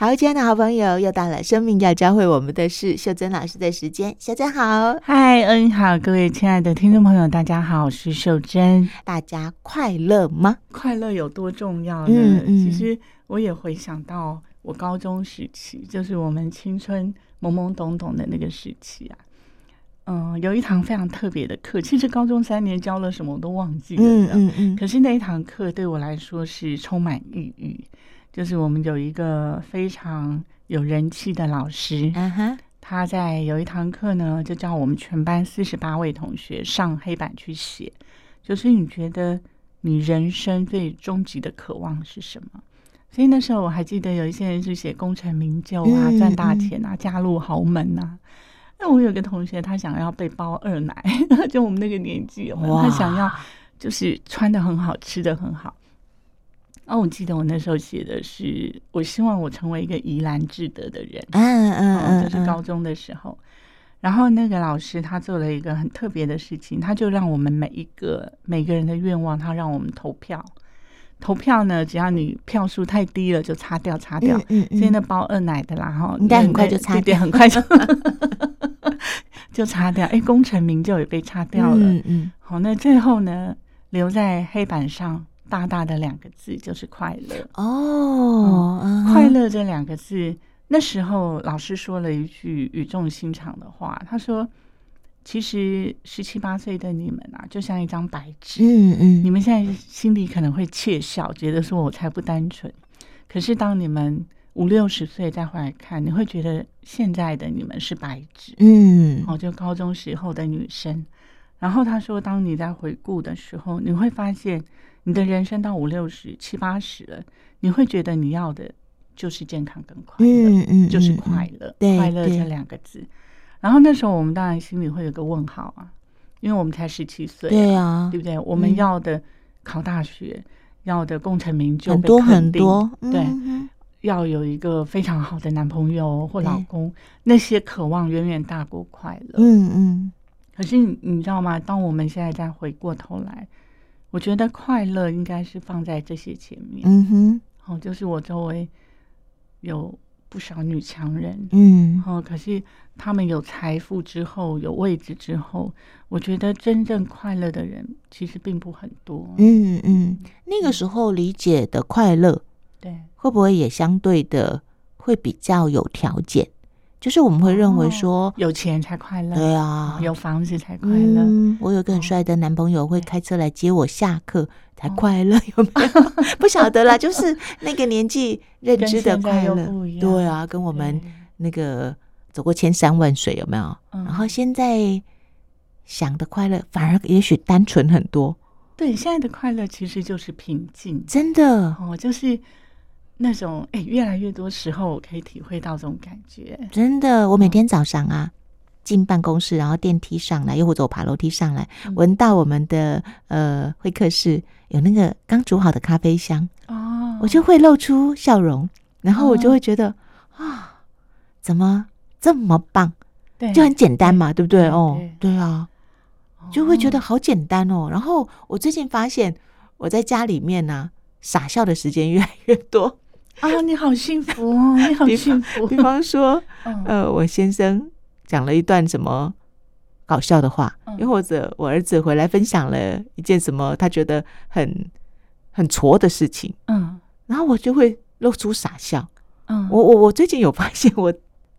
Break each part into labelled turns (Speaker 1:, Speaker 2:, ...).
Speaker 1: 好，亲爱的好朋友，又到了生命要教会我们的事，秀珍老师的时间。秀珍好，
Speaker 2: 嗨，嗯好，各位亲爱的听众朋友，大家好，我是秀珍。
Speaker 1: 大家快乐吗？
Speaker 2: 快乐有多重要呢？嗯嗯，其实我也回想到我高中时期，就是我们青春懵懵懂懂的那个时期啊。嗯，有一堂非常特别的课，其实高中三年教了什么我都忘记了。嗯嗯嗯。可是那一堂课对我来说是充满意义。就是我们有一个非常有人气的老师，uh. 他在有一堂课呢，就叫我们全班四十八位同学上黑板去写，就是你觉得你人生最终极的渴望是什么？所以那时候我还记得有一些人是写功成名就啊，赚、嗯、大钱啊，嫁入豪门啊。那我有个同学，他想要被包二奶，就我们那个年纪，哇他想要就是穿的很好，吃的很好。哦，我记得我那时候写的是，我希望我成为一个怡然自得的人。嗯嗯嗯，就是高中的时候。然后那个老师他做了一个很特别的事情，他就让我们每一个每个人的愿望，他让我们投票。投票呢，只要你票数太低了，就擦掉擦掉。嗯嗯。所以那包二奶的啦，哈，应该很快就擦掉，很快就就擦掉。哎，功成名就也被擦掉了。嗯嗯。好，那最后呢，留在黑板上。大大的两个字就是快乐哦，嗯 uh. 快乐这两个字，那时候老师说了一句语重心长的话，他说：“其实十七八岁的你们啊，就像一张白纸，嗯嗯，你们现在心里可能会窃笑，觉得说我才不单纯。可是当你们五六十岁再回来看，你会觉得现在的你们是白纸，嗯，哦，就高中时候的女生。然后他说，当你在回顾的时候，你会发现。”你的人生到五六十七八十了，你会觉得你要的就是健康跟快乐，嗯嗯，就是快乐，快乐这两个字。然后那时候我们当然心里会有个问号啊，因为我们才十七岁，对啊，对不对？我们要的考大学，要的功成名就，很多很多，对，要有一个非常好的男朋友或老公，那些渴望远远大过快乐，嗯嗯。可是你知道吗？当我们现在再回过头来。我觉得快乐应该是放在这些前面。嗯哼，哦，就是我周围有不少女强人，嗯，哦，可是他们有财富之后，有位置之后，我觉得真正快乐的人其实并不很多。
Speaker 1: 嗯嗯，那个时候理解的快乐，对，会不会也相对的会比较有条件？就是我们会认为说，哦、
Speaker 2: 有钱才快乐，
Speaker 1: 对啊，
Speaker 2: 有房子才快乐。
Speaker 1: 嗯、我有个很帅的男朋友会开车来接我下课才快乐，有没有？不晓得啦，就是那个年纪认知的快乐，对啊，跟我们那个走过千山万水有没有？对然后现在想的快乐反而也许单纯很多。
Speaker 2: 对，现在的快乐其实就是平静，
Speaker 1: 真的
Speaker 2: 哦，就是。那种哎，越来越多时候我可以体会到这种感觉。
Speaker 1: 真的，我每天早上啊，进办公室，然后电梯上来，又或者我爬楼梯上来，闻到我们的呃会客室有那个刚煮好的咖啡香哦，我就会露出笑容，然后我就会觉得啊，怎么这么棒？对，就很简单嘛，对不对？哦，对啊，就会觉得好简单哦。然后我最近发现，我在家里面呢，傻笑的时间越来越多。
Speaker 2: 啊，你好幸福哦！你好幸福。
Speaker 1: 比方说，呃，我先生讲了一段什么搞笑的话，又、嗯、或者我儿子回来分享了一件什么他觉得很很挫的事情，嗯，然后我就会露出傻笑。嗯，我我我最近有发现，我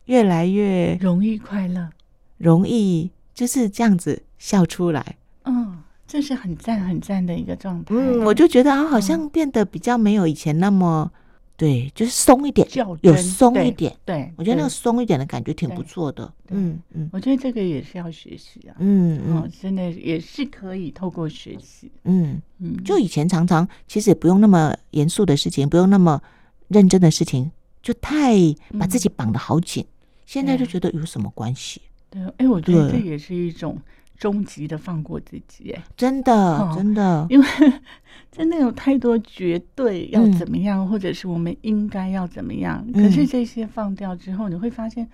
Speaker 1: 越来越
Speaker 2: 容易快乐，
Speaker 1: 容易就是这样子笑出来。
Speaker 2: 嗯，这是很赞很赞的一个状态。
Speaker 1: 嗯，我就觉得啊，好像变得比较没有以前那么。对，就是松一点，有松一点。对，我觉得那个松一点的感觉挺不错的。嗯嗯，
Speaker 2: 我觉得这个也是要学习啊。嗯嗯，真的也是可以透过学习。嗯嗯，
Speaker 1: 就以前常常其实也不用那么严肃的事情，不用那么认真的事情，就太把自己绑得好紧。现在就觉得有什么关系？
Speaker 2: 对，哎，我觉得这也是一种。终极的放过自己，哎，
Speaker 1: 真的，真的，
Speaker 2: 因为 真的有太多绝对要怎么样，或者是我们应该要怎么样。可是这些放掉之后，你会发现，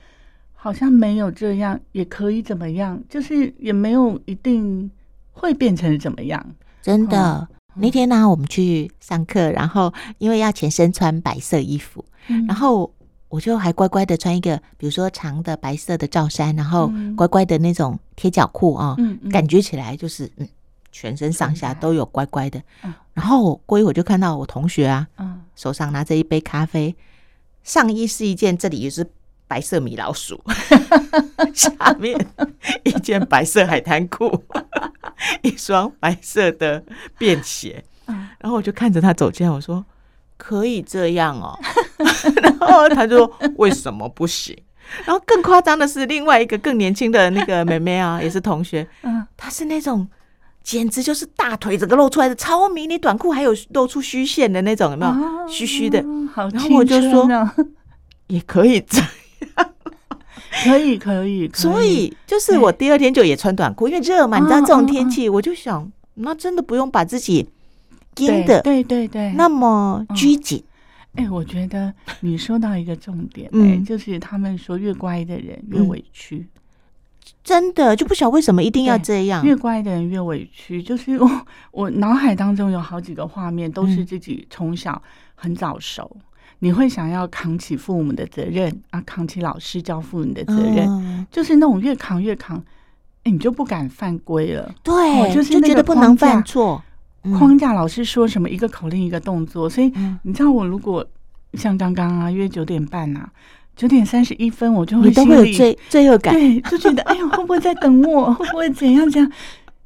Speaker 2: 好像没有这样也可以怎么样，就是也没有一定会变成怎么样。
Speaker 1: 真的，那天呢，我们去上课，然后因为要全身穿白色衣服，然后我就还乖乖的穿一个，比如说长的白色的罩衫，然后乖乖的那种贴脚裤啊，嗯嗯、感觉起来就是嗯，全身上下都有乖乖的。嗯、然后过一会儿就看到我同学啊，嗯、手上拿着一杯咖啡，上衣是一件，这里也是白色米老鼠，下面一件白色海滩裤，一双白色的便鞋。然后我就看着他走进来，我说。可以这样哦，然后他就说为什么不行？然后更夸张的是，另外一个更年轻的那个妹妹啊，也是同学，嗯，她是那种简直就是大腿整个露出来的超迷你短裤，还有露出虚线的那种，有没有？虚虚的，然后我就说也可以这样，
Speaker 2: 可以可以。
Speaker 1: 所以就是我第二天就也穿短裤，因为热嘛，你知道这种天气，我就想，那真的不用把自己。的。
Speaker 2: 对对对，
Speaker 1: 那么拘谨。
Speaker 2: 哎、嗯。欸，我觉得你说到一个重点，哎、嗯，就是他们说越乖的人越委屈，嗯、
Speaker 1: 真的就不晓得为什么一定要这样。
Speaker 2: 越乖的人越委屈，就是我我脑海当中有好几个画面，都是自己从小很早熟，嗯、你会想要扛起父母的责任啊，扛起老师教父母的责任，嗯、就是那种越扛越扛，哎、欸，你就不敢犯规了，
Speaker 1: 对，
Speaker 2: 哦、就是
Speaker 1: 就觉得不能犯错。
Speaker 2: 框架老师说什么一个口令一个动作，所以你知道我如果像刚刚啊约九点半啊九点三十一分我就会心里
Speaker 1: 都会有罪罪恶感，
Speaker 2: 对，就觉得哎呀会不会在等我，会不会怎样？怎样？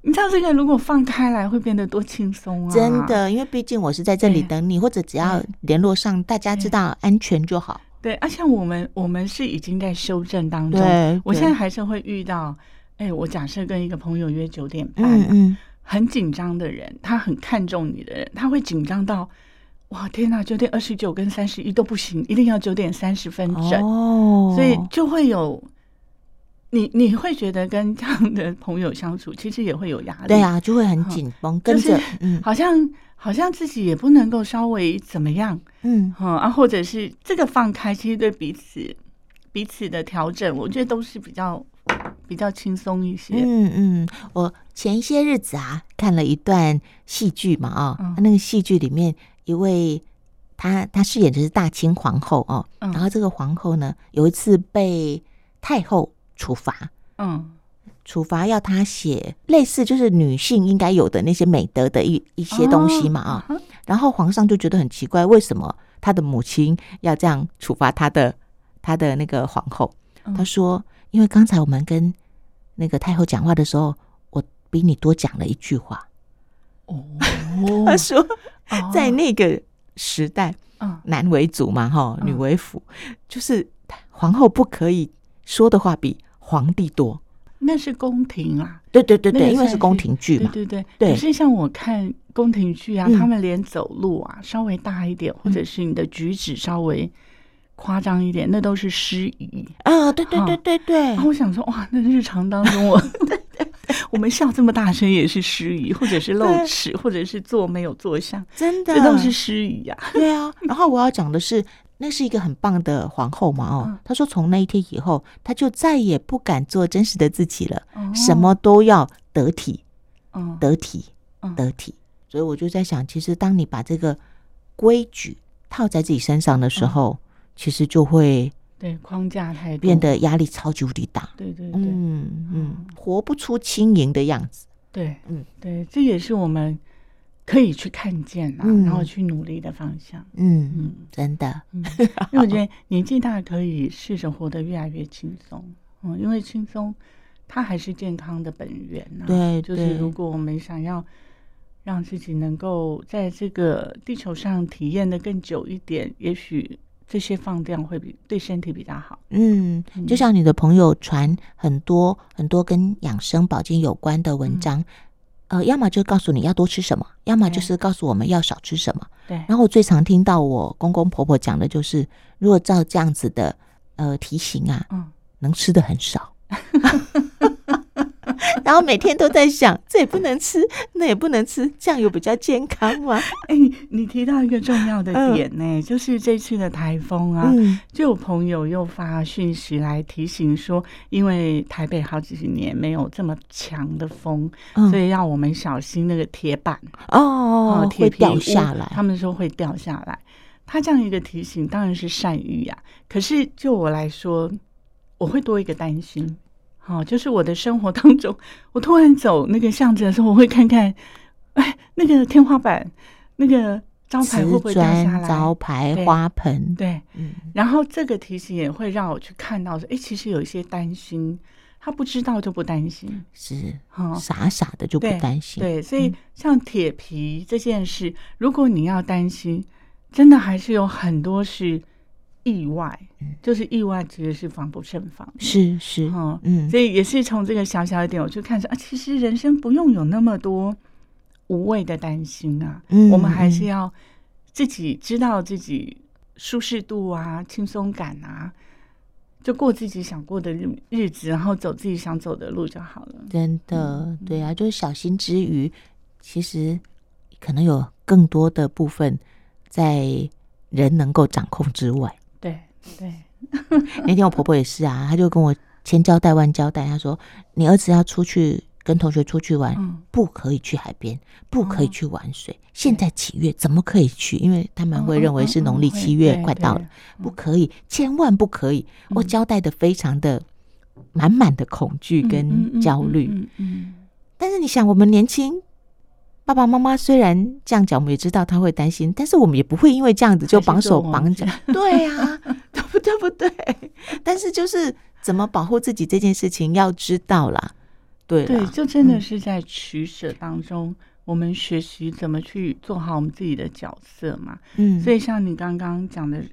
Speaker 2: 你知道这个如果放开来会变得多轻松啊！
Speaker 1: 真的，因为毕竟我是在这里等你，或者只要联络上大家知道安全就好。
Speaker 2: 对，而且我们我们是已经在修正当中，我现在还是会遇到，哎，我假设跟一个朋友约九点半，嗯。很紧张的人，他很看重你的人，他会紧张到，哇天哪，九点二十九跟三十一都不行，一定要九点三十分整，哦、所以就会有你你会觉得跟这样的朋友相处，其实也会有压力，
Speaker 1: 对啊，就会很紧绷，嗯、跟着，
Speaker 2: 就是、嗯，好像好像自己也不能够稍微怎么样，嗯，啊，或者是这个放开，其实对彼此彼此的调整，我觉得都是比较。比较轻松一些。
Speaker 1: 嗯嗯，我前一些日子啊，看了一段戏剧嘛，哦，嗯、那个戏剧里面一位她她饰演的是大清皇后哦，嗯、然后这个皇后呢，有一次被太后处罚，嗯，处罚要她写类似就是女性应该有的那些美德的一一些东西嘛，啊、然后皇上就觉得很奇怪，为什么他的母亲要这样处罚他的他的那个皇后？嗯、他说。因为刚才我们跟那个太后讲话的时候，我比你多讲了一句话。哦，他说，在那个时代，男为主嘛，哈，女为辅，就是皇后不可以说的话比皇帝多。
Speaker 2: 那是宫廷啊，
Speaker 1: 对对对对，因为是宫廷剧嘛，
Speaker 2: 对对对。可是像我看宫廷剧啊，他们连走路啊稍微大一点，或者是你的举止稍微。夸张一点，那都是失仪
Speaker 1: 啊！对对对对对。
Speaker 2: 然后我想说，哇，那日常当中我，我们笑这么大声也是失仪，或者是露齿，或者是坐没有坐相，
Speaker 1: 真的，
Speaker 2: 这都是失仪呀。
Speaker 1: 对啊。然后我要讲的是，那是一个很棒的皇后嘛，哦，她说从那一天以后，她就再也不敢做真实的自己了，什么都要得体，得体，得体。所以我就在想，其实当你把这个规矩套在自己身上的时候，其实就会
Speaker 2: 对框架太
Speaker 1: 变得压力超级无敌大，
Speaker 2: 对对对，
Speaker 1: 嗯嗯，活不出轻盈的样子，
Speaker 2: 对，嗯。对，这也是我们可以去看见啊，然后去努力的方向，
Speaker 1: 嗯嗯，真的，
Speaker 2: 因为我觉得年纪大可以试着活得越来越轻松，嗯，因为轻松它还是健康的本源啊，
Speaker 1: 对，
Speaker 2: 就是如果我们想要让自己能够在这个地球上体验的更久一点，也许。这些放掉会比对身体比较好。
Speaker 1: 嗯，就像你的朋友传很多很多跟养生保健有关的文章，嗯、呃，要么就告诉你要多吃什么，要么就是告诉我们要少吃什么。对。然后我最常听到我公公婆婆讲的就是，如果照这样子的呃提醒啊，嗯，能吃的很少。然后每天都在想，这也不能吃，那也不能吃，这样有比较健康吗？
Speaker 2: 哎，你提到一个重要的点呢，嗯、就是这次的台风啊，嗯、就有朋友又发讯息来提醒说，因为台北好几十年没有这么强的风，嗯、所以要我们小心那个铁板
Speaker 1: 哦，会掉下来。
Speaker 2: 他们说会掉下来。他这样一个提醒当然是善意呀、啊，可是就我来说，我会多一个担心。好，就是我的生活当中，我突然走那个巷子的时候，我会看看，哎，那个天花板那个招牌会不会掉下来？
Speaker 1: 招牌、花盆，
Speaker 2: 对，嗯。然后这个提醒也会让我去看到说，哎，其实有一些担心，他不知道就不担心，
Speaker 1: 是，傻傻的就不担心。
Speaker 2: 对，对，所以像铁皮这件事，如果你要担心，真的还是有很多是。意外，就是意外，其实是防不胜防。
Speaker 1: 是是，
Speaker 2: 哈嗯，所以也是从这个小小一点，我去看说啊，其实人生不用有那么多无谓的担心啊。嗯，我们还是要自己知道自己舒适度啊、轻松感啊，就过自己想过的日日子，然后走自己想走的路就好了。
Speaker 1: 真的，嗯、对啊，就是小心之余，其实可能有更多的部分在人能够掌控之外。
Speaker 2: 对对，
Speaker 1: 那天我婆婆也是啊，她就跟我千交代万交代，她说：“你儿子要出去跟同学出去玩，嗯、不可以去海边，不可以去玩水。哦、现在几月怎么可以去？因为他们会认为是农历七月快到了，不可以，千万不可以。嗯”我交代的非常的满满的恐惧跟焦虑。嗯，但是你想，我们年轻。爸爸妈妈虽然这样讲，我们也知道他会担心，但是我们也不会因为这样子就绑手绑脚。对呀、啊，对不对？但是就是怎么保护自己这件事情要知道啦。对
Speaker 2: 对，就真的是在取舍当中，嗯、我们学习怎么去做好我们自己的角色嘛。嗯，所以像你刚刚讲的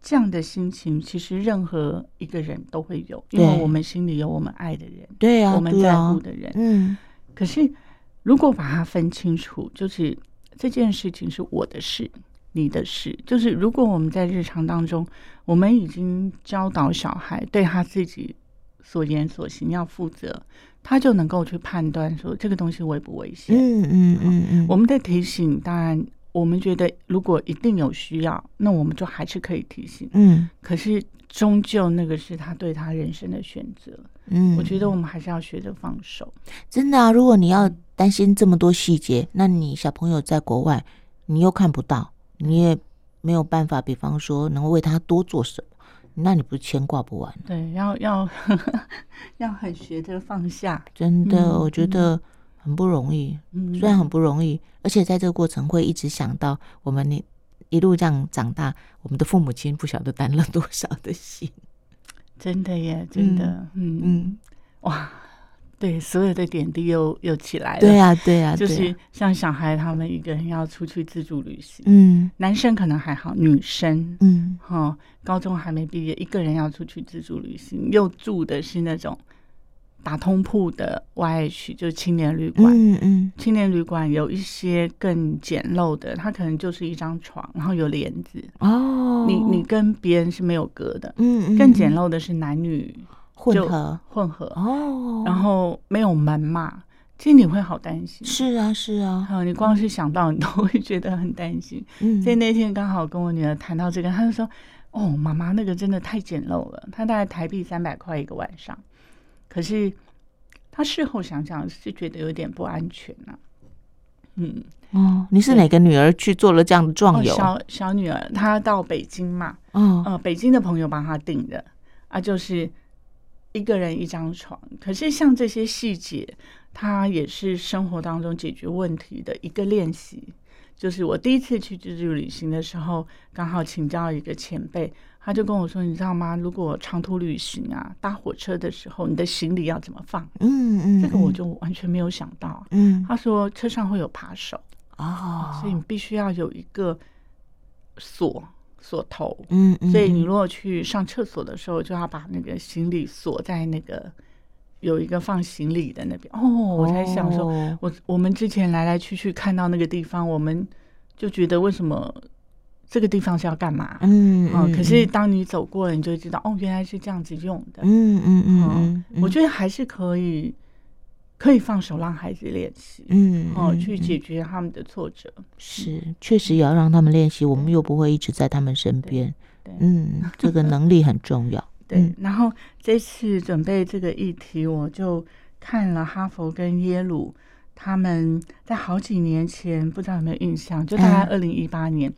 Speaker 2: 这样的心情，其实任何一个人都会有，因为我们心里有我们爱的人，
Speaker 1: 对啊，
Speaker 2: 我们在乎的人。嗯，可是。如果把它分清楚，就是这件事情是我的事，你的事。就是如果我们在日常当中，我们已经教导小孩对他自己所言所行要负责，他就能够去判断说这个东西危不危险。嗯嗯嗯嗯。我们的提醒，当然我们觉得如果一定有需要，那我们就还是可以提醒。嗯。可是终究那个是他对他人生的选择。嗯。我觉得我们还是要学着放手。
Speaker 1: 真的啊，如果你要。担心这么多细节，那你小朋友在国外，你又看不到，你也没有办法，比方说能为他多做什么，那你不是牵挂不完？
Speaker 2: 对，要要 要很学着放下，
Speaker 1: 真的，嗯、我觉得很不容易。嗯，虽然很不容易，而且在这个过程会一直想到我们你一路这样长大，我们的父母亲不晓得担了多少的心。
Speaker 2: 真的耶，真的，嗯嗯，嗯，哇。对，所有的点滴又又起来了。
Speaker 1: 对呀、啊，对呀、啊，
Speaker 2: 就是像小孩他们一个人要出去自助旅行，嗯，男生可能还好，女生，嗯，哈，高中还没毕业，一个人要出去自助旅行，又住的是那种打通铺的 YH，就是青年旅馆，嗯嗯，青年旅馆有一些更简陋的，它可能就是一张床，然后有帘子，哦，你你跟别人是没有隔的，嗯嗯，更简陋的是男女。
Speaker 1: 混合
Speaker 2: 混合哦，然后没有门嘛，其实你会好担心。
Speaker 1: 是啊是啊，
Speaker 2: 还有你光是想到你都会觉得很担心。嗯，所以那天刚好跟我女儿谈到这个，她就说：“哦，妈妈那个真的太简陋了，她大概台币三百块一个晚上。可是她事后想想是觉得有点不安全呐、啊。”嗯
Speaker 1: 哦，你是哪个女儿去做了这样的壮游？
Speaker 2: 哦、小小女儿她到北京嘛，嗯、呃、北京的朋友帮她订的啊，就是。一个人一张床，可是像这些细节，它也是生活当中解决问题的一个练习。就是我第一次去自助旅行的时候，刚好请教一个前辈，他就跟我说：“你知道吗？如果长途旅行啊，搭火车的时候，你的行李要怎么放？”嗯嗯，这个我就完全没有想到。嗯，他说车上会有扒手哦，所以你必须要有一个锁。锁头，嗯，所以你如果去上厕所的时候，就要把那个行李锁在那个有一个放行李的那边。哦，我才想说，我我们之前来来去去看到那个地方，我们就觉得为什么这个地方是要干嘛？嗯嗯。可是当你走过了，你就知道，哦，原来是这样子用的。嗯嗯嗯嗯。我觉得还是可以。可以放手让孩子练习，嗯，哦，去解决他们的挫折，
Speaker 1: 是确实也要让他们练习。我们又不会一直在他们身边，嗯，这个能力很重要。
Speaker 2: 对，然后这次准备这个议题，我就看了哈佛跟耶鲁，他们在好几年前，不知道有没有印象，就大概二零一八年，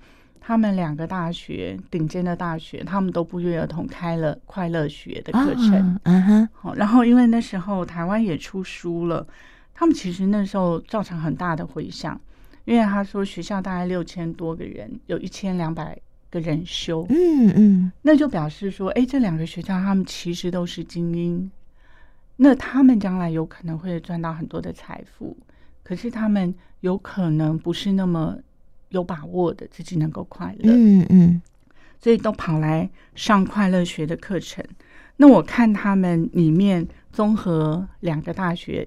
Speaker 2: 他们两个大学顶尖的大学，他们都不约而同开了快乐学的课程。嗯哼，好，然后因为那时候台湾也出书了，他们其实那时候造成很大的回响，因为他说学校大概六千多个人，有一千两百个人修。嗯嗯，那就表示说，哎，这两个学校他们其实都是精英，那他们将来有可能会赚到很多的财富，可是他们有可能不是那么。有把握的自己能够快乐，嗯嗯，所以都跑来上快乐学的课程。那我看他们里面综合两个大学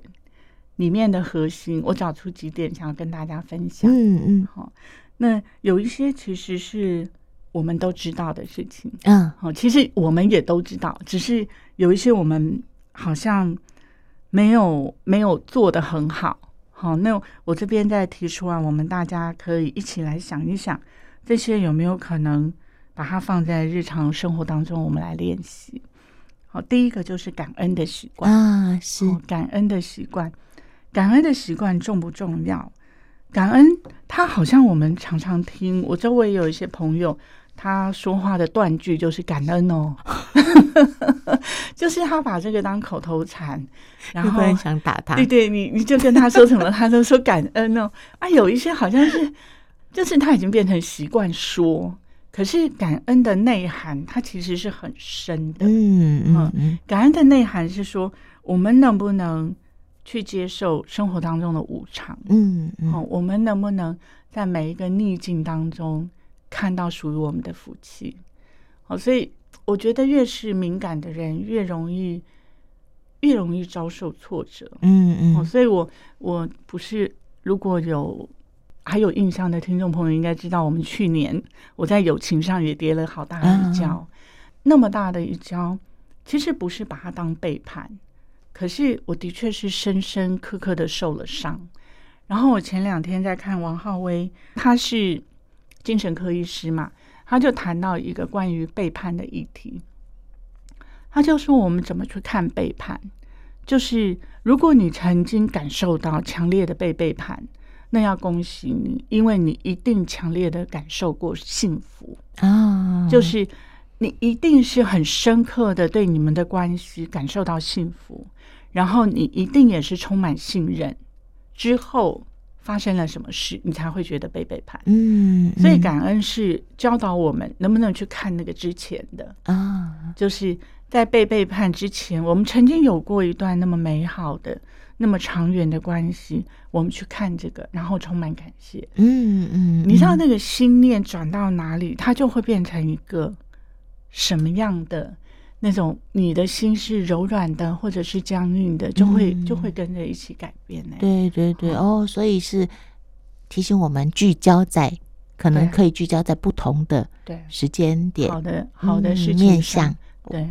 Speaker 2: 里面的核心，我找出几点想要跟大家分享。嗯嗯，好，那有一些其实是我们都知道的事情，嗯，好，其实我们也都知道，只是有一些我们好像没有没有做的很好。好，那我这边再提出啊，我们大家可以一起来想一想，这些有没有可能把它放在日常生活当中，我们来练习。好，第一个就是感恩的习惯啊，是感恩的习惯，感恩的习惯重不重要？感恩，它好像我们常常听，我周围有一些朋友。他说话的断句就是感恩哦，就是他把这个当口头禅，然后
Speaker 1: 想打他。
Speaker 2: 对对，你你就跟他说什么，他都说感恩哦。啊，有一些好像是，就是他已经变成习惯说，可是感恩的内涵，它其实是很深的。嗯嗯嗯，感恩的内涵是说，我们能不能去接受生活当中的无常？嗯嗯，好，我们能不能在每一个逆境当中？看到属于我们的福气，好，所以我觉得越是敏感的人，越容易越容易遭受挫折。嗯嗯，所以我我不是如果有还有印象的听众朋友，应该知道我们去年我在友情上也跌了好大的一跤，嗯、那么大的一跤，其实不是把它当背叛，可是我的确是深深刻刻的受了伤。然后我前两天在看王浩威，他是。精神科医师嘛，他就谈到一个关于背叛的议题。他就说，我们怎么去看背叛？就是如果你曾经感受到强烈的被背叛，那要恭喜你，因为你一定强烈的感受过幸福啊。就是你一定是很深刻的对你们的关系感受到幸福，然后你一定也是充满信任之后。发生了什么事，你才会觉得被背叛？嗯，所以感恩是教导我们能不能去看那个之前的啊，就是在被背叛之前，我们曾经有过一段那么美好的、那么长远的关系，我们去看这个，然后充满感谢。嗯嗯，你知道那个心念转到哪里，它就会变成一个什么样的？那种你的心是柔软的，或者是僵硬的，就会、嗯、就会跟着一起改变呢。
Speaker 1: 对对对，哦，所以是提醒我们聚焦在可能可以聚焦在不同的对。时间点，
Speaker 2: 好的好的事情
Speaker 1: 面向。
Speaker 2: 对。